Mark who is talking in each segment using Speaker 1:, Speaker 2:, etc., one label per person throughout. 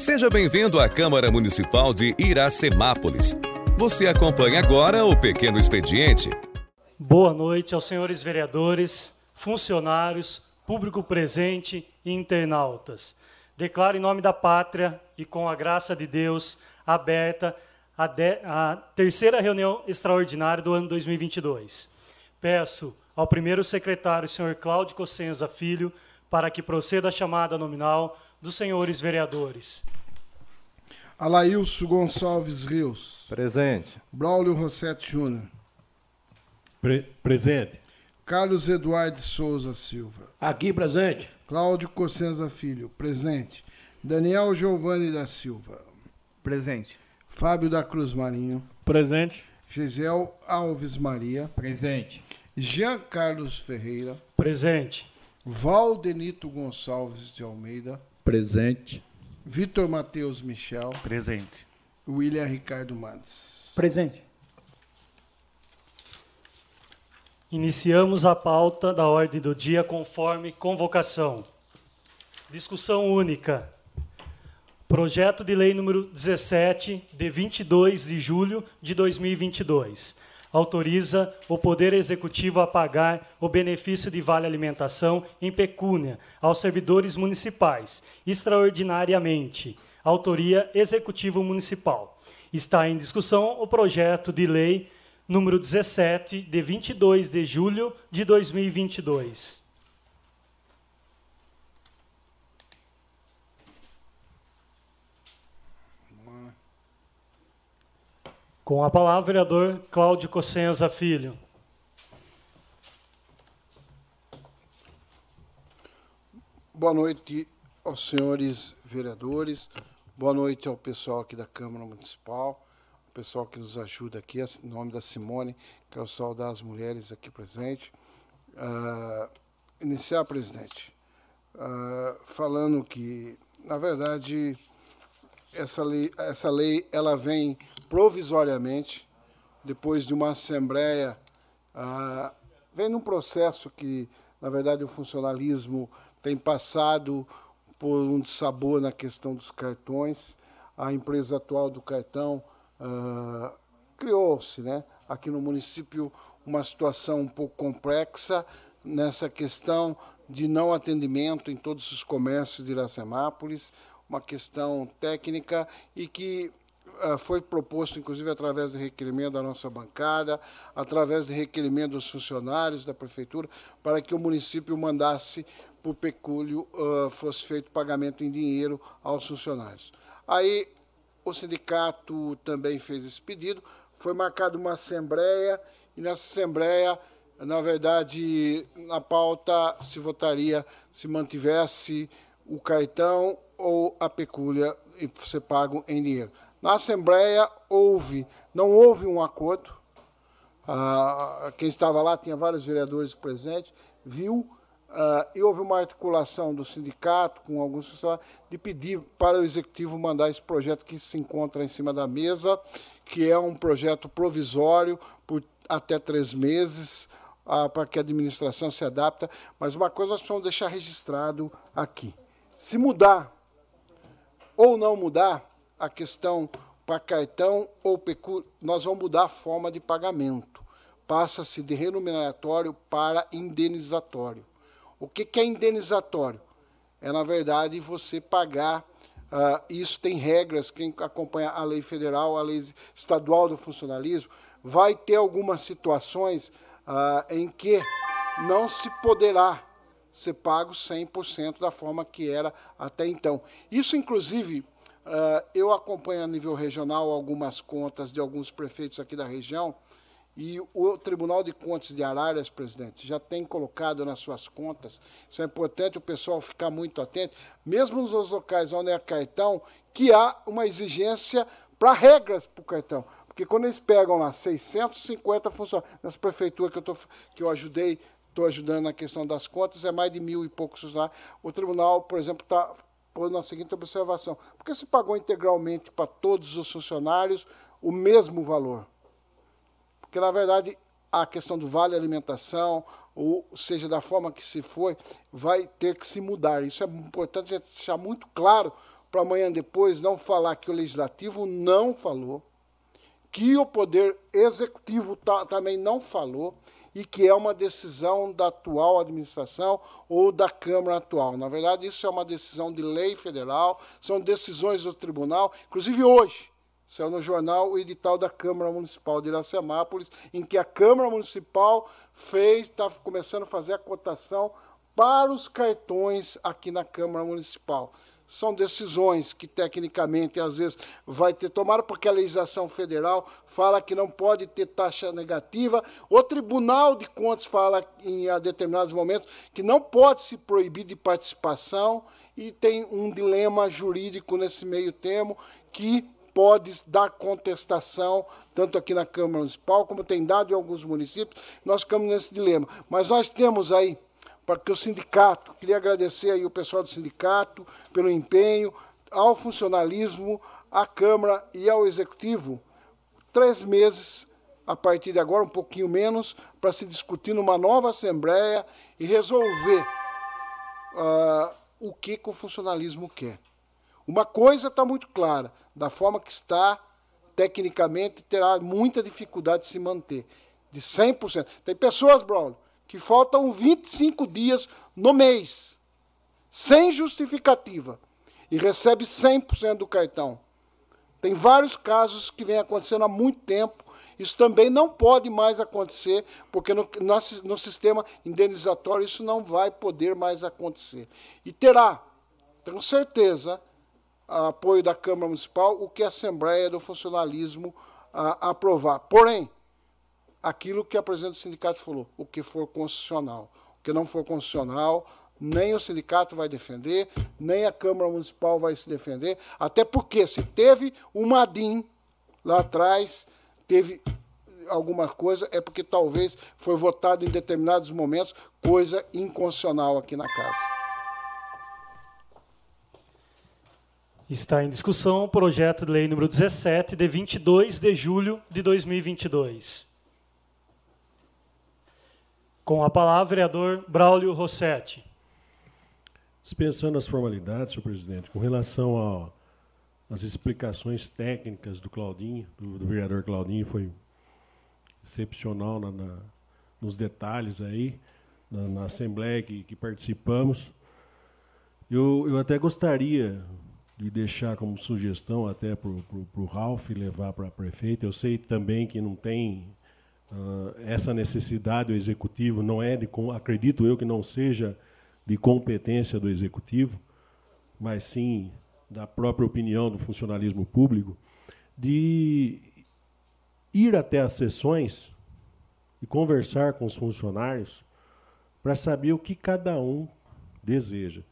Speaker 1: Seja bem-vindo à Câmara Municipal de Iracemápolis. Você acompanha agora o Pequeno Expediente.
Speaker 2: Boa noite aos senhores vereadores, funcionários, público presente e internautas. Declaro em nome da pátria e com a graça de Deus aberta a, de, a terceira reunião extraordinária do ano 2022. Peço ao primeiro secretário, senhor Cláudio Cossenza Filho, para que proceda a chamada nominal dos senhores vereadores.
Speaker 3: Alailson Gonçalves Rios.
Speaker 4: Presente.
Speaker 3: Braulio Rossetti Júnior.
Speaker 5: Pre presente.
Speaker 3: Carlos Eduardo Souza Silva.
Speaker 6: Aqui presente.
Speaker 3: Cláudio Cossenza Filho. Presente. Daniel Giovanni da Silva.
Speaker 7: Presente.
Speaker 3: Fábio da Cruz Marinho.
Speaker 5: Presente.
Speaker 3: Gisel Alves Maria.
Speaker 7: Presente.
Speaker 3: Jean Carlos Ferreira.
Speaker 2: Presente.
Speaker 3: Valdenito Gonçalves de Almeida.
Speaker 4: Presente.
Speaker 3: Vitor Matheus Michel.
Speaker 7: Presente.
Speaker 3: William Ricardo Mandes.
Speaker 6: Presente.
Speaker 2: Iniciamos a pauta da ordem do dia conforme convocação. Discussão única. Projeto de Lei número 17, de 22 de julho de 2022. Autoriza o Poder Executivo a pagar o benefício de vale alimentação em pecúnia aos servidores municipais, extraordinariamente. Autoria Executivo Municipal. Está em discussão o projeto de lei número 17, de 22 de julho de 2022. Com a palavra, vereador Cláudio Cossenza Filho.
Speaker 3: Boa noite aos senhores vereadores, boa noite ao pessoal aqui da Câmara Municipal, o pessoal que nos ajuda aqui, em nome da Simone, quero saudar as mulheres aqui presentes. Uh, iniciar, presidente, uh, falando que, na verdade, essa lei, essa lei ela vem provisoriamente, depois de uma assembleia, uh, vem num processo que, na verdade, o funcionalismo tem passado por um sabor na questão dos cartões. A empresa atual do cartão uh, criou-se, né, aqui no município, uma situação um pouco complexa nessa questão de não atendimento em todos os comércios de Iracemápolis, uma questão técnica e que foi proposto, inclusive, através de requerimento da nossa bancada, através de requerimento dos funcionários da prefeitura, para que o município mandasse por pecúlio, uh, fosse feito pagamento em dinheiro aos funcionários. Aí o sindicato também fez esse pedido, foi marcada uma assembleia, e nessa assembleia, na verdade, na pauta se votaria se mantivesse o cartão ou a pecúlia e ser pago em dinheiro. Na Assembleia houve, não houve um acordo. Ah, quem estava lá tinha vários vereadores presentes, viu ah, e houve uma articulação do sindicato com alguns funcionários de pedir para o executivo mandar esse projeto que se encontra em cima da mesa, que é um projeto provisório por até três meses, ah, para que a administração se adapta. Mas uma coisa nós precisamos deixar registrado aqui. Se mudar ou não mudar a questão para cartão ou pecúlio, nós vamos mudar a forma de pagamento. Passa-se de remuneratório para indenizatório. O que, que é indenizatório? É, na verdade, você pagar. Uh, isso tem regras, quem acompanha a lei federal, a lei estadual do funcionalismo, vai ter algumas situações uh, em que não se poderá ser pago 100% da forma que era até então. Isso, inclusive, uh, eu acompanho a nível regional algumas contas de alguns prefeitos aqui da região, e o Tribunal de Contas de Araras, presidente, já tem colocado nas suas contas, isso é importante o pessoal ficar muito atento, mesmo nos locais onde é cartão, que há uma exigência para regras para o cartão. Porque quando eles pegam lá 650 funcionários, nessa prefeitura que eu, tô, que eu ajudei estou ajudando na questão das contas, é mais de mil e poucos funcionários. O tribunal, por exemplo, está pondo a seguinte observação: porque se pagou integralmente para todos os funcionários o mesmo valor? Porque, na verdade, a questão do vale alimentação, ou seja, da forma que se foi, vai ter que se mudar. Isso é importante deixar muito claro para amanhã depois não falar que o legislativo não falou, que o poder executivo também não falou e que é uma decisão da atual administração ou da Câmara atual. Na verdade, isso é uma decisão de lei federal, são decisões do tribunal, inclusive hoje. Saiu no jornal o edital da Câmara Municipal de Iracemápolis, em que a Câmara Municipal fez, está começando a fazer a cotação para os cartões aqui na Câmara Municipal são decisões que tecnicamente às vezes vai ter tomado porque a legislação federal fala que não pode ter taxa negativa. O Tribunal de Contas fala em a determinados momentos que não pode se proibir de participação e tem um dilema jurídico nesse meio termo que pode dar contestação, tanto aqui na Câmara Municipal, como tem dado em alguns municípios. Nós ficamos nesse dilema. Mas nós temos aí para que o sindicato, queria agradecer aí o pessoal do sindicato pelo empenho, ao funcionalismo, à Câmara e ao Executivo, três meses, a partir de agora, um pouquinho menos, para se discutir numa nova Assembleia e resolver uh, o que, que o funcionalismo quer. Uma coisa está muito clara, da forma que está, tecnicamente, terá muita dificuldade de se manter, de 100%. Tem pessoas, Braulio, que faltam 25 dias no mês, sem justificativa, e recebe 100% do cartão. Tem vários casos que vem acontecendo há muito tempo. Isso também não pode mais acontecer, porque no, no, no sistema indenizatório isso não vai poder mais acontecer. E terá, tenho certeza, apoio da Câmara Municipal, o que a Assembleia do Funcionalismo a, aprovar. Porém, aquilo que a presidente do sindicato falou, o que for constitucional. O que não for constitucional, nem o sindicato vai defender, nem a Câmara Municipal vai se defender, até porque se teve uma DIN lá atrás, teve alguma coisa, é porque talvez foi votado em determinados momentos coisa inconstitucional aqui na casa.
Speaker 2: Está em discussão o projeto de lei número 17, de 22 de julho de 2022. Com a palavra, vereador Braulio Rossetti.
Speaker 5: Dispensando as formalidades, senhor presidente, com relação às explicações técnicas do Claudinho, do, do vereador Claudinho, foi excepcional na, na, nos detalhes aí, na, na assembleia que, que participamos. Eu, eu até gostaria de deixar como sugestão até para o Ralph levar para a prefeita. Eu sei também que não tem Uh, essa necessidade do executivo não é de, acredito eu que não seja de competência do executivo, mas sim da própria opinião do funcionalismo público, de ir até as sessões e conversar com os funcionários para saber o que cada um deseja.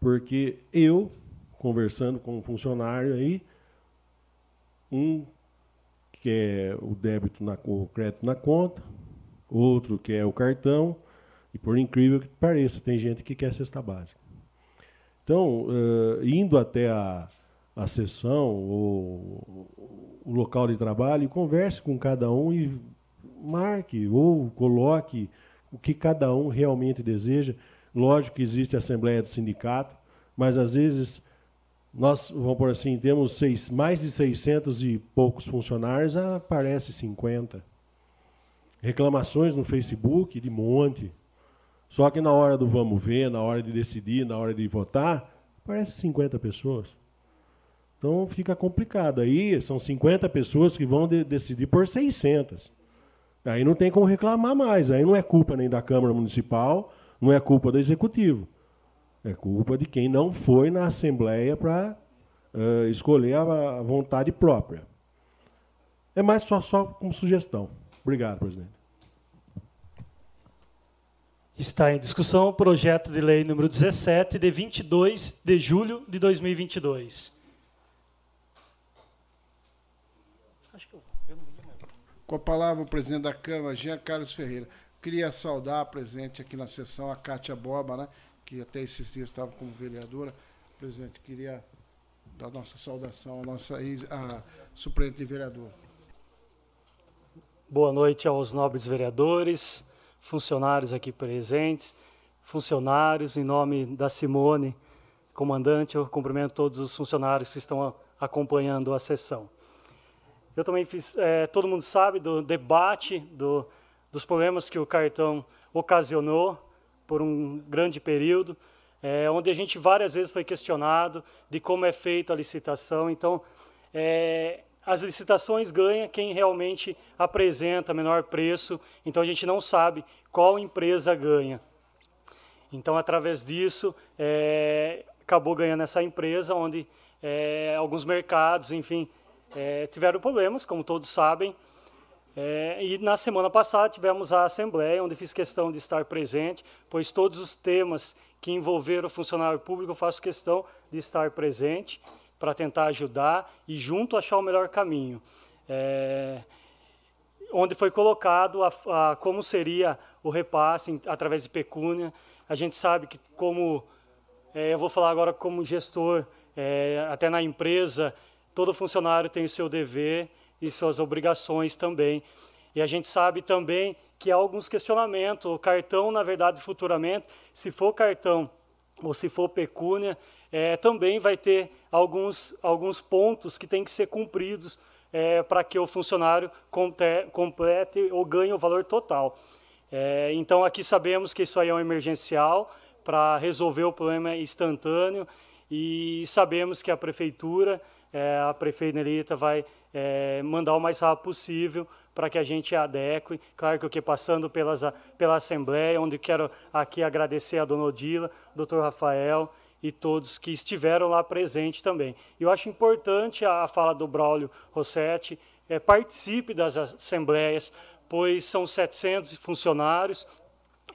Speaker 5: Porque eu, conversando com um funcionário aí, um quer o débito na, o crédito na conta, outro quer o cartão, e por incrível que pareça, tem gente que quer cesta básica. Então, uh, indo até a, a sessão ou o local de trabalho, converse com cada um e marque ou coloque o que cada um realmente deseja. Lógico que existe a Assembleia do Sindicato, mas às vezes nós, vamos por assim, temos seis, mais de 600 e poucos funcionários, aparece 50. Reclamações no Facebook de monte. Só que na hora do vamos ver, na hora de decidir, na hora de votar, aparece 50 pessoas. Então fica complicado. Aí são 50 pessoas que vão de decidir por 600. Aí não tem como reclamar mais. Aí não é culpa nem da Câmara Municipal, não é culpa do Executivo. É culpa de quem não foi na Assembleia para uh, escolher a, a, vontade própria. É mais só, só como sugestão. Obrigado, presidente.
Speaker 2: Está em discussão o projeto de lei número 17, de 22 de julho de 2022.
Speaker 3: Com a palavra o presidente da Câmara, Jean Carlos Ferreira. Queria saudar presente aqui na sessão a Cátia Borba, né? Que até esses dias estava como vereadora. Presidente, queria dar nossa saudação à nossa ex, a suplente de vereador.
Speaker 2: Boa noite aos nobres vereadores, funcionários aqui presentes, funcionários, em nome da Simone, comandante, eu cumprimento todos os funcionários que estão acompanhando a sessão. Eu também fiz, é, todo mundo sabe do debate, do, dos problemas que o cartão ocasionou por um grande período, é, onde a gente várias vezes foi questionado de como é feita a licitação. Então, é, as licitações ganham quem realmente apresenta menor preço, então a gente não sabe qual empresa ganha. Então, através disso, é, acabou ganhando essa empresa, onde é, alguns mercados, enfim, é, tiveram problemas, como todos sabem. É, e na semana passada tivemos a assembleia, onde fiz questão de estar presente, pois todos os temas que envolveram o funcionário público eu faço questão de estar presente para tentar ajudar e junto achar o melhor caminho. É, onde foi colocado a, a, como seria o repasse através de pecúnia. A gente sabe que como, é, eu vou falar agora como gestor, é, até na empresa, todo funcionário tem o seu dever e suas obrigações também. E a gente sabe também que há alguns questionamentos. O cartão, na verdade, futuramente, se for cartão ou se for pecúnia, é, também vai ter alguns, alguns pontos que têm que ser cumpridos é, para que o funcionário complete ou ganhe o valor total. É, então, aqui sabemos que isso aí é um emergencial para resolver o problema instantâneo e sabemos que a prefeitura, é, a prefeita Nerita vai é, mandar o mais rápido possível para que a gente adeque. Claro que eu que passando pelas, pela Assembleia, onde quero aqui agradecer a dona Odila, doutor Rafael e todos que estiveram lá presentes também. Eu acho importante a, a fala do Braulio Rossetti, é, participe das assembleias, pois são 700 funcionários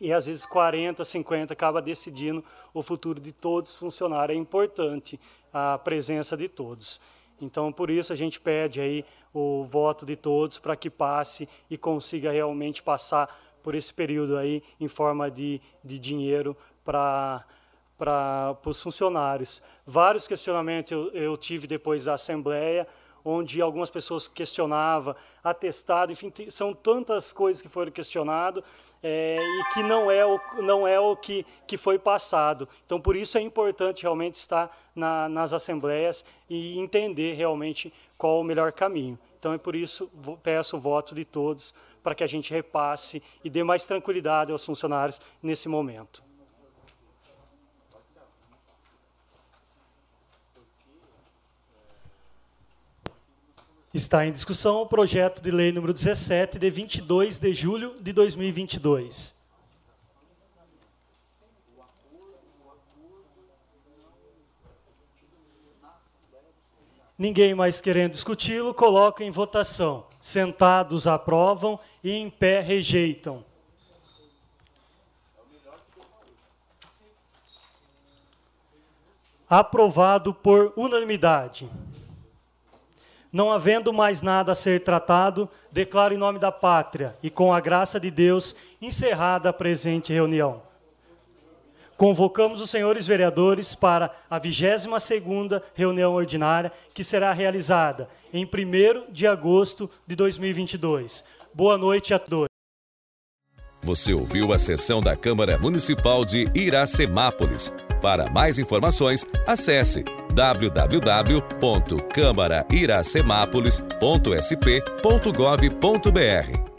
Speaker 2: e às vezes 40, 50 acaba decidindo o futuro de todos os funcionários. É importante a presença de todos. Então, por isso a gente pede aí o voto de todos para que passe e consiga realmente passar por esse período aí em forma de, de dinheiro para para os funcionários. Vários questionamentos eu, eu tive depois da Assembleia, onde algumas pessoas questionavam, atestado, enfim, são tantas coisas que foram questionadas é, e que não é o, não é o que, que foi passado. Então, por isso é importante realmente estar na, nas assembleias e entender realmente qual o melhor caminho. Então, é por isso peço o voto de todos para que a gente repasse e dê mais tranquilidade aos funcionários nesse momento. Está em discussão o projeto de lei número 17, de 22 de julho de 2022. Ninguém mais querendo discuti-lo, coloca em votação. Sentados aprovam e em pé rejeitam. Aprovado por unanimidade. Não havendo mais nada a ser tratado, declaro em nome da pátria e com a graça de Deus encerrada a presente reunião. Convocamos os senhores vereadores para a 22ª reunião ordinária, que será realizada em 1 de agosto de 2022. Boa noite a todos.
Speaker 1: Você ouviu a sessão da Câmara Municipal de Iracemápolis. Para mais informações, acesse www.câmarairacemápolis.sp.gov.br